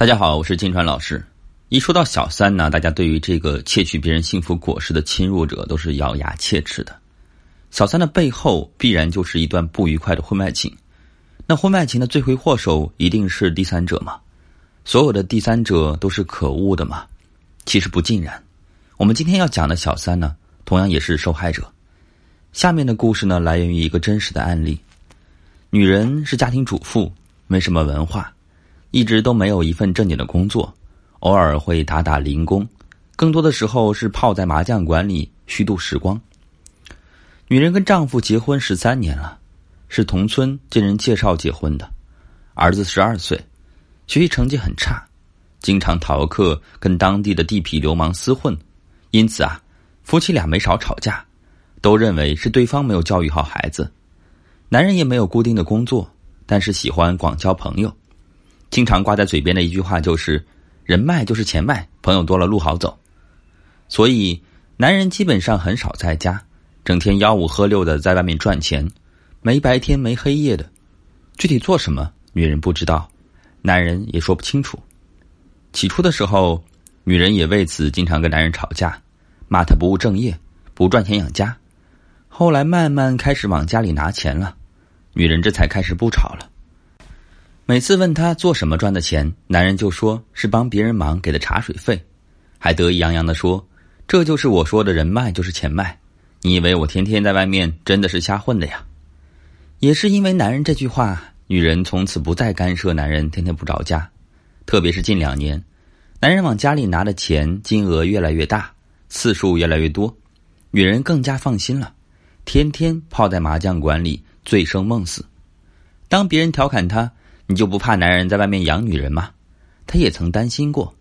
大家好，我是金川老师。一说到小三呢，大家对于这个窃取别人幸福果实的侵入者都是咬牙切齿的。小三的背后必然就是一段不愉快的婚外情。那婚外情的罪魁祸首一定是第三者吗？所有的第三者都是可恶的吗？其实不尽然。我们今天要讲的小三呢，同样也是受害者。下面的故事呢，来源于一个真实的案例。女人是家庭主妇，没什么文化。一直都没有一份正经的工作，偶尔会打打零工，更多的时候是泡在麻将馆里虚度时光。女人跟丈夫结婚十三年了，是同村经人介绍结婚的，儿子十二岁，学习成绩很差，经常逃课跟当地的地痞流氓厮混，因此啊，夫妻俩没少吵架，都认为是对方没有教育好孩子。男人也没有固定的工作，但是喜欢广交朋友。经常挂在嘴边的一句话就是：“人脉就是钱脉，朋友多了路好走。”所以，男人基本上很少在家，整天吆五喝六的在外面赚钱，没白天没黑夜的。具体做什么，女人不知道，男人也说不清楚。起初的时候，女人也为此经常跟男人吵架，骂他不务正业，不赚钱养家。后来慢慢开始往家里拿钱了，女人这才开始不吵了。每次问他做什么赚的钱，男人就说是帮别人忙给的茶水费，还得意洋洋的说：“这就是我说的人脉就是钱脉。”你以为我天天在外面真的是瞎混的呀？也是因为男人这句话，女人从此不再干涉男人天天不着家。特别是近两年，男人往家里拿的钱金额越来越大，次数越来越多，女人更加放心了，天天泡在麻将馆里醉生梦死。当别人调侃她。你就不怕男人在外面养女人吗？她也曾担心过，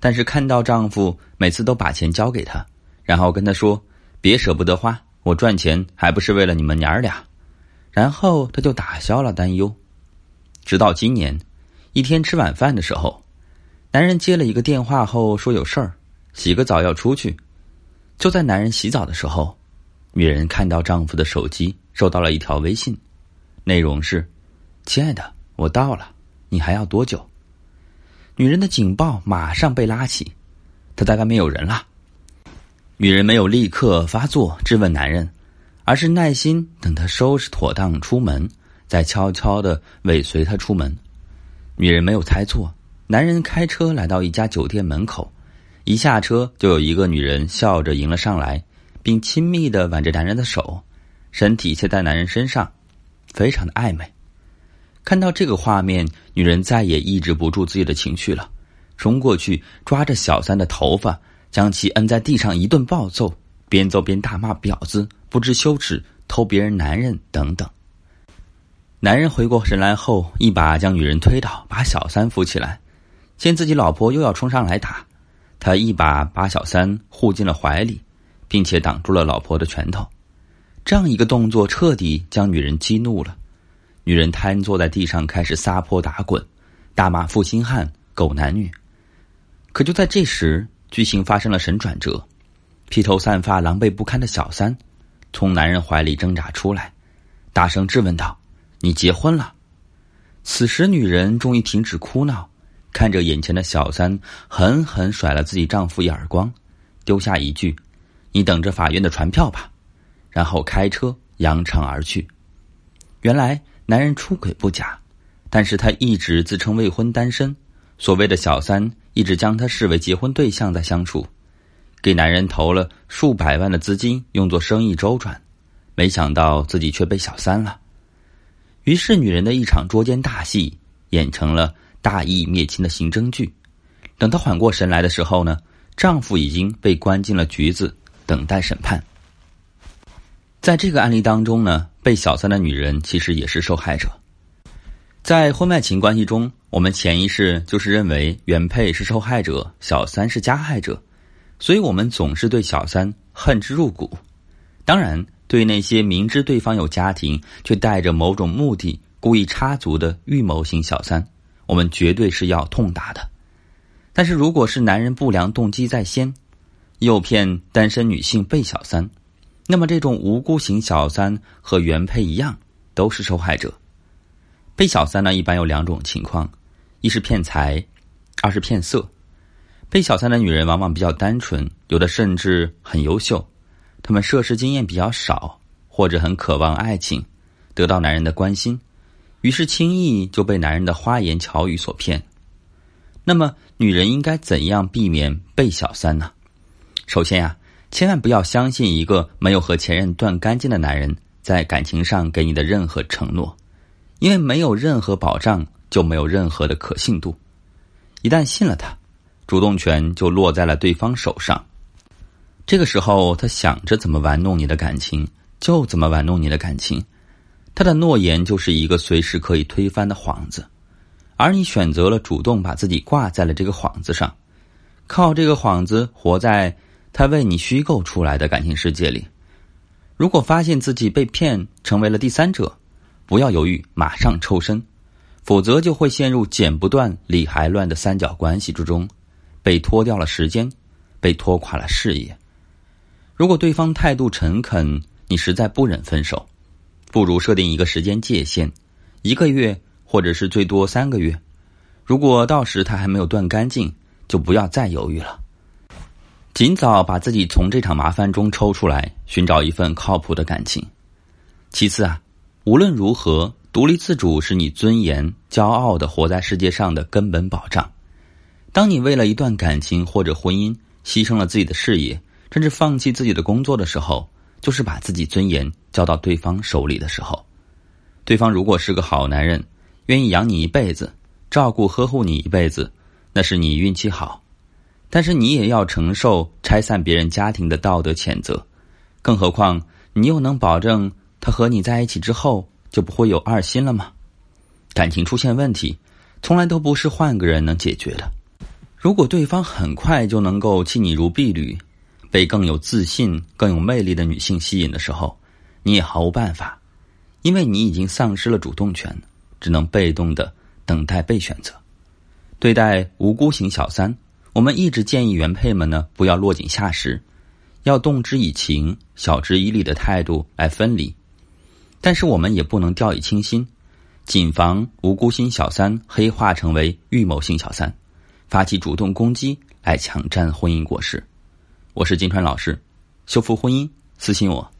但是看到丈夫每次都把钱交给她，然后跟她说：“别舍不得花，我赚钱还不是为了你们娘儿俩。”然后她就打消了担忧。直到今年，一天吃晚饭的时候，男人接了一个电话后说有事儿，洗个澡要出去。就在男人洗澡的时候，女人看到丈夫的手机收到了一条微信，内容是：“亲爱的。”我到了，你还要多久？女人的警报马上被拉起，她在外面有人了。女人没有立刻发作质问男人，而是耐心等他收拾妥当出门，再悄悄的尾随他出门。女人没有猜错，男人开车来到一家酒店门口，一下车就有一个女人笑着迎了上来，并亲密的挽着男人的手，身体贴在男人身上，非常的暧昧。看到这个画面，女人再也抑制不住自己的情绪了，冲过去抓着小三的头发，将其摁在地上一顿暴揍，边揍边大骂“婊子”“不知羞耻”“偷别人男人”等等。男人回过神来后，一把将女人推倒，把小三扶起来。见自己老婆又要冲上来打，他一把把小三护进了怀里，并且挡住了老婆的拳头。这样一个动作，彻底将女人激怒了。女人瘫坐在地上，开始撒泼打滚，大骂负心汉、狗男女。可就在这时，剧情发生了神转折，披头散发、狼狈不堪的小三从男人怀里挣扎出来，大声质问道：“你结婚了？”此时，女人终于停止哭闹，看着眼前的小三，狠狠甩了自己丈夫一耳光，丢下一句：“你等着法院的传票吧。”然后开车扬长而去。原来。男人出轨不假，但是他一直自称未婚单身。所谓的小三一直将他视为结婚对象在相处，给男人投了数百万的资金用作生意周转，没想到自己却被小三了。于是女人的一场捉奸大戏演成了大义灭亲的刑侦剧。等她缓过神来的时候呢，丈夫已经被关进了局子，等待审判。在这个案例当中呢，被小三的女人其实也是受害者。在婚外情关系中，我们潜意识就是认为原配是受害者，小三是加害者，所以我们总是对小三恨之入骨。当然，对那些明知对方有家庭却带着某种目的故意插足的预谋型小三，我们绝对是要痛打的。但是，如果是男人不良动机在先，诱骗单身女性被小三。那么，这种无辜型小三和原配一样，都是受害者。被小三呢，一般有两种情况：一是骗财，二是骗色。被小三的女人往往比较单纯，有的甚至很优秀，她们涉世经验比较少，或者很渴望爱情，得到男人的关心，于是轻易就被男人的花言巧语所骗。那么，女人应该怎样避免被小三呢？首先呀，千万不要相信一个没有和前任断干净的男人在感情上给你的任何承诺，因为没有任何保障，就没有任何的可信度。一旦信了他。主动权就落在了对方手上，这个时候他想着怎么玩弄你的感情，就怎么玩弄你的感情。他的诺言就是一个随时可以推翻的幌子，而你选择了主动把自己挂在了这个幌子上，靠这个幌子活在他为你虚构出来的感情世界里。如果发现自己被骗，成为了第三者，不要犹豫，马上抽身，否则就会陷入剪不断理还乱的三角关系之中。被拖掉了时间，被拖垮了事业。如果对方态度诚恳，你实在不忍分手，不如设定一个时间界限，一个月或者是最多三个月。如果到时他还没有断干净，就不要再犹豫了，尽早把自己从这场麻烦中抽出来，寻找一份靠谱的感情。其次啊，无论如何，独立自主是你尊严、骄傲的活在世界上的根本保障。当你为了一段感情或者婚姻牺牲了自己的事业，甚至放弃自己的工作的时候，就是把自己尊严交到对方手里的时候。对方如果是个好男人，愿意养你一辈子，照顾呵护你一辈子，那是你运气好。但是你也要承受拆散别人家庭的道德谴责。更何况你又能保证他和你在一起之后就不会有二心了吗？感情出现问题，从来都不是换个人能解决的。如果对方很快就能够弃你如敝履，被更有自信、更有魅力的女性吸引的时候，你也毫无办法，因为你已经丧失了主动权，只能被动的等待被选择。对待无辜型小三，我们一直建议原配们呢不要落井下石，要动之以情、晓之以理的态度来分离。但是我们也不能掉以轻心，谨防无辜型小三黑化成为预谋性小三。发起主动攻击来抢占婚姻果实，我是金川老师，修复婚姻私信我。